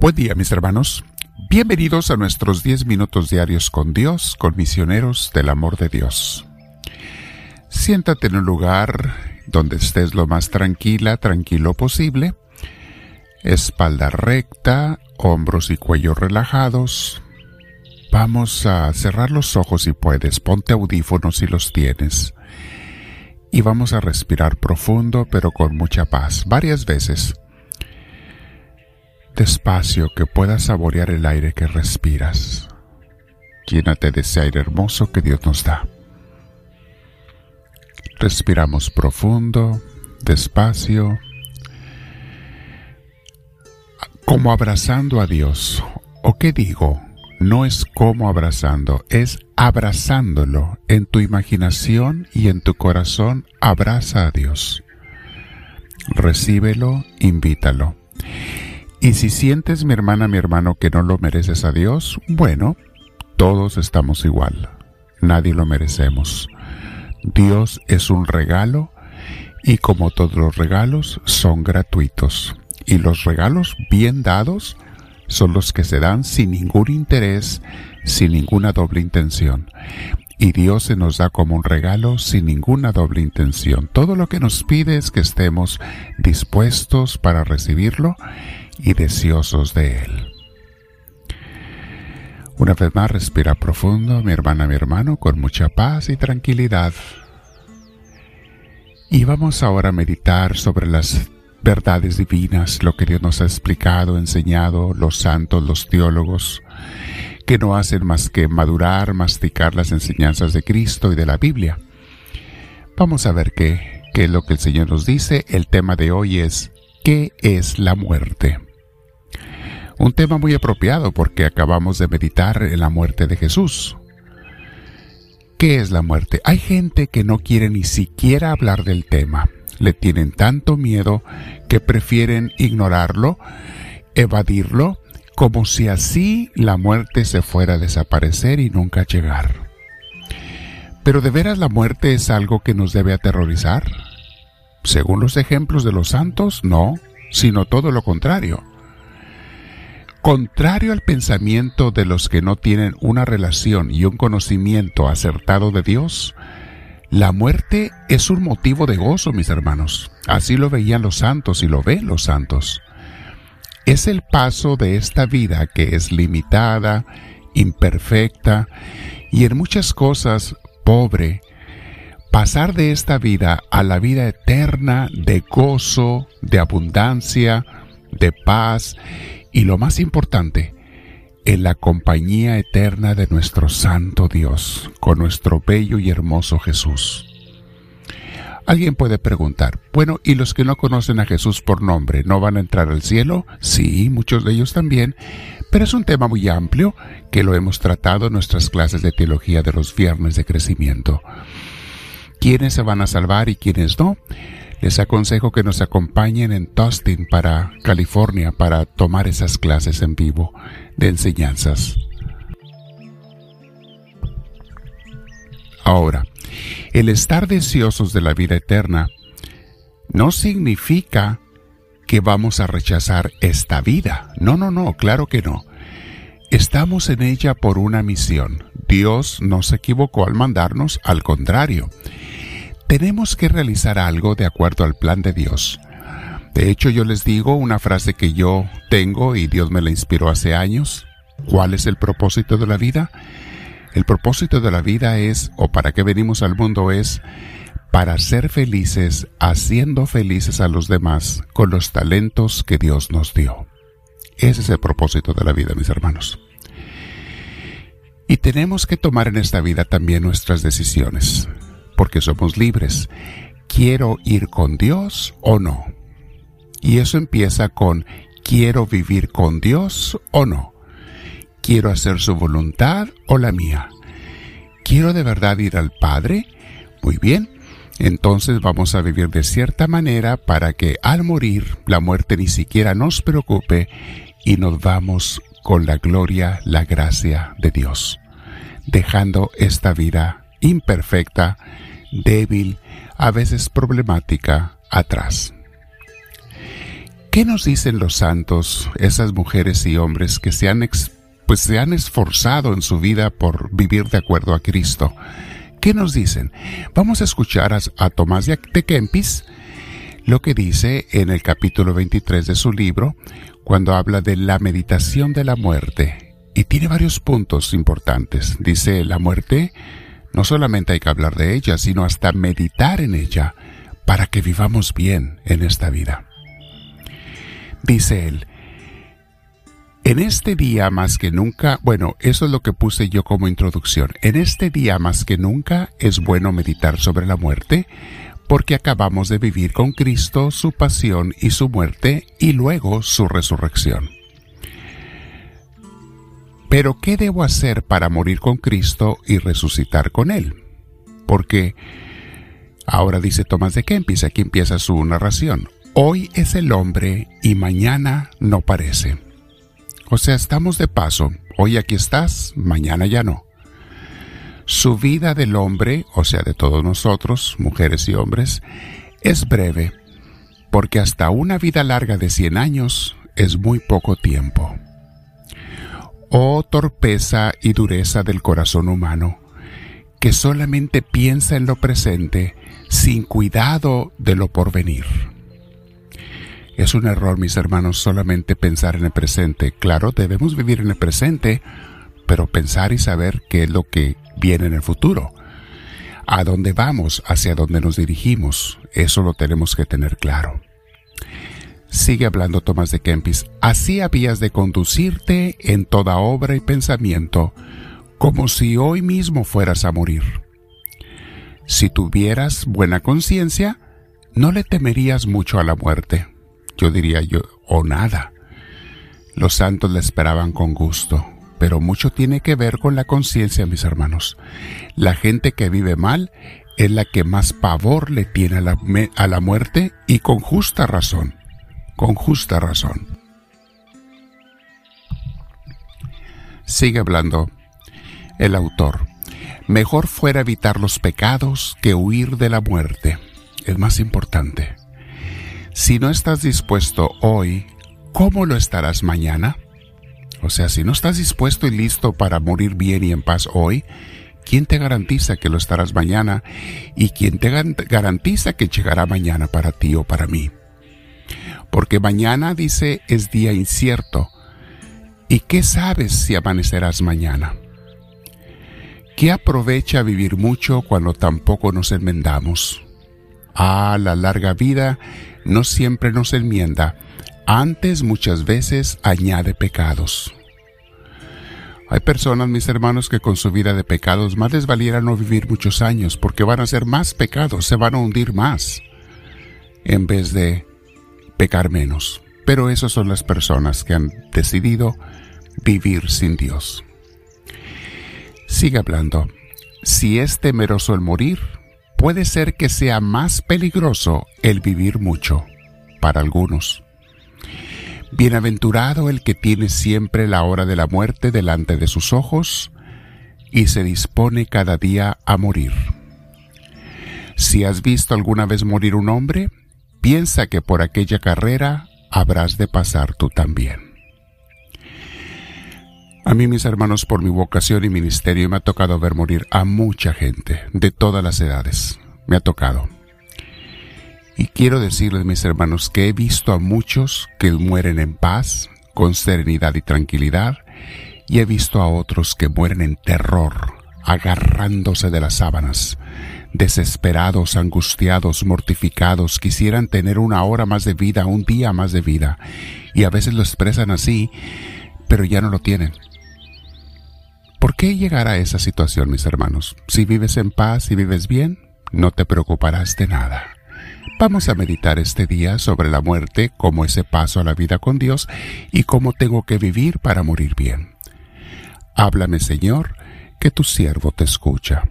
Buen día mis hermanos. Bienvenidos a nuestros 10 minutos diarios con Dios, con misioneros del amor de Dios. Siéntate en un lugar donde estés lo más tranquila, tranquilo posible. Espalda recta, hombros y cuello relajados. Vamos a cerrar los ojos si puedes. Ponte audífonos si los tienes. Y vamos a respirar profundo pero con mucha paz, varias veces despacio que puedas saborear el aire que respiras. Llénate de ese aire hermoso que Dios nos da. Respiramos profundo, despacio, como abrazando a Dios. ¿O qué digo? No es como abrazando, es abrazándolo. En tu imaginación y en tu corazón abraza a Dios. Recíbelo, invítalo. Y si sientes, mi hermana, mi hermano, que no lo mereces a Dios, bueno, todos estamos igual. Nadie lo merecemos. Dios es un regalo y como todos los regalos son gratuitos. Y los regalos bien dados son los que se dan sin ningún interés, sin ninguna doble intención. Y Dios se nos da como un regalo sin ninguna doble intención. Todo lo que nos pide es que estemos dispuestos para recibirlo y deseosos de Él. Una vez más, respira profundo, mi hermana, mi hermano, con mucha paz y tranquilidad. Y vamos ahora a meditar sobre las verdades divinas, lo que Dios nos ha explicado, enseñado, los santos, los teólogos, que no hacen más que madurar, masticar las enseñanzas de Cristo y de la Biblia. Vamos a ver qué, qué es lo que el Señor nos dice. El tema de hoy es, ¿qué es la muerte? Un tema muy apropiado porque acabamos de meditar en la muerte de Jesús. ¿Qué es la muerte? Hay gente que no quiere ni siquiera hablar del tema. Le tienen tanto miedo que prefieren ignorarlo, evadirlo, como si así la muerte se fuera a desaparecer y nunca llegar. Pero de veras la muerte es algo que nos debe aterrorizar. Según los ejemplos de los santos, no, sino todo lo contrario. Contrario al pensamiento de los que no tienen una relación y un conocimiento acertado de Dios, la muerte es un motivo de gozo, mis hermanos. Así lo veían los santos y lo ven los santos. Es el paso de esta vida que es limitada, imperfecta y en muchas cosas pobre. Pasar de esta vida a la vida eterna de gozo, de abundancia, de paz y lo más importante, en la compañía eterna de nuestro Santo Dios, con nuestro bello y hermoso Jesús. Alguien puede preguntar, bueno, ¿y los que no conocen a Jesús por nombre no van a entrar al cielo? Sí, muchos de ellos también, pero es un tema muy amplio que lo hemos tratado en nuestras clases de teología de los viernes de crecimiento. ¿Quiénes se van a salvar y quiénes no? Les aconsejo que nos acompañen en Tustin para California para tomar esas clases en vivo de enseñanzas. Ahora, el estar deseosos de la vida eterna no significa que vamos a rechazar esta vida. No, no, no, claro que no. Estamos en ella por una misión. Dios no se equivocó al mandarnos, al contrario tenemos que realizar algo de acuerdo al plan de Dios. De hecho, yo les digo una frase que yo tengo y Dios me la inspiró hace años. ¿Cuál es el propósito de la vida? El propósito de la vida es, o para qué venimos al mundo es, para ser felices, haciendo felices a los demás con los talentos que Dios nos dio. Ese es el propósito de la vida, mis hermanos. Y tenemos que tomar en esta vida también nuestras decisiones porque somos libres. ¿Quiero ir con Dios o no? Y eso empieza con ¿quiero vivir con Dios o no? ¿Quiero hacer su voluntad o la mía? ¿Quiero de verdad ir al Padre? Muy bien, entonces vamos a vivir de cierta manera para que al morir la muerte ni siquiera nos preocupe y nos vamos con la gloria, la gracia de Dios, dejando esta vida imperfecta débil, a veces problemática, atrás. ¿Qué nos dicen los santos, esas mujeres y hombres que se han, pues se han esforzado en su vida por vivir de acuerdo a Cristo? ¿Qué nos dicen? Vamos a escuchar a, Tomás de Kempis lo que dice en el capítulo 23 de su libro, cuando habla de la meditación de la muerte. Y tiene varios puntos importantes. Dice, la muerte no solamente hay que hablar de ella, sino hasta meditar en ella para que vivamos bien en esta vida. Dice él, en este día más que nunca, bueno, eso es lo que puse yo como introducción, en este día más que nunca es bueno meditar sobre la muerte, porque acabamos de vivir con Cristo su pasión y su muerte y luego su resurrección. Pero ¿qué debo hacer para morir con Cristo y resucitar con Él? Porque ahora dice Tomás de Kempis, aquí empieza su narración. Hoy es el hombre y mañana no parece. O sea, estamos de paso. Hoy aquí estás, mañana ya no. Su vida del hombre, o sea, de todos nosotros, mujeres y hombres, es breve, porque hasta una vida larga de 100 años es muy poco tiempo. Oh torpeza y dureza del corazón humano, que solamente piensa en lo presente sin cuidado de lo porvenir. Es un error, mis hermanos, solamente pensar en el presente. Claro, debemos vivir en el presente, pero pensar y saber qué es lo que viene en el futuro. A dónde vamos, hacia dónde nos dirigimos, eso lo tenemos que tener claro. Sigue hablando Tomás de Kempis, así habías de conducirte en toda obra y pensamiento, como si hoy mismo fueras a morir. Si tuvieras buena conciencia, no le temerías mucho a la muerte yo diría yo, o nada. Los santos le esperaban con gusto, pero mucho tiene que ver con la conciencia, mis hermanos. La gente que vive mal es la que más pavor le tiene a la, a la muerte y con justa razón, con justa razón. Sigue hablando el autor. Mejor fuera evitar los pecados que huir de la muerte. Es más importante. Si no estás dispuesto hoy, ¿cómo lo estarás mañana? O sea, si no estás dispuesto y listo para morir bien y en paz hoy, ¿quién te garantiza que lo estarás mañana? ¿Y quién te garantiza que llegará mañana para ti o para mí? Porque mañana, dice, es día incierto. ¿Y qué sabes si amanecerás mañana? ¿Qué aprovecha vivir mucho cuando tampoco nos enmendamos? Ah, la larga vida no siempre nos enmienda, antes muchas veces añade pecados. Hay personas, mis hermanos, que con su vida de pecados más les valiera no vivir muchos años porque van a hacer más pecados, se van a hundir más, en vez de pecar menos. Pero esas son las personas que han decidido vivir sin Dios. Sigue hablando. Si es temeroso el morir, puede ser que sea más peligroso el vivir mucho para algunos. Bienaventurado el que tiene siempre la hora de la muerte delante de sus ojos y se dispone cada día a morir. Si has visto alguna vez morir un hombre, piensa que por aquella carrera habrás de pasar tú también. A mí, mis hermanos, por mi vocación y ministerio me ha tocado ver morir a mucha gente de todas las edades. Me ha tocado. Y quiero decirles, mis hermanos, que he visto a muchos que mueren en paz, con serenidad y tranquilidad, y he visto a otros que mueren en terror, agarrándose de las sábanas, desesperados, angustiados, mortificados, quisieran tener una hora más de vida, un día más de vida, y a veces lo expresan así, pero ya no lo tienen ¿Por qué llegar a esa situación, mis hermanos? Si vives en paz y vives bien, no te preocuparás de nada. Vamos a meditar este día sobre la muerte como ese paso a la vida con Dios y cómo tengo que vivir para morir bien. Háblame, Señor, que tu siervo te escucha.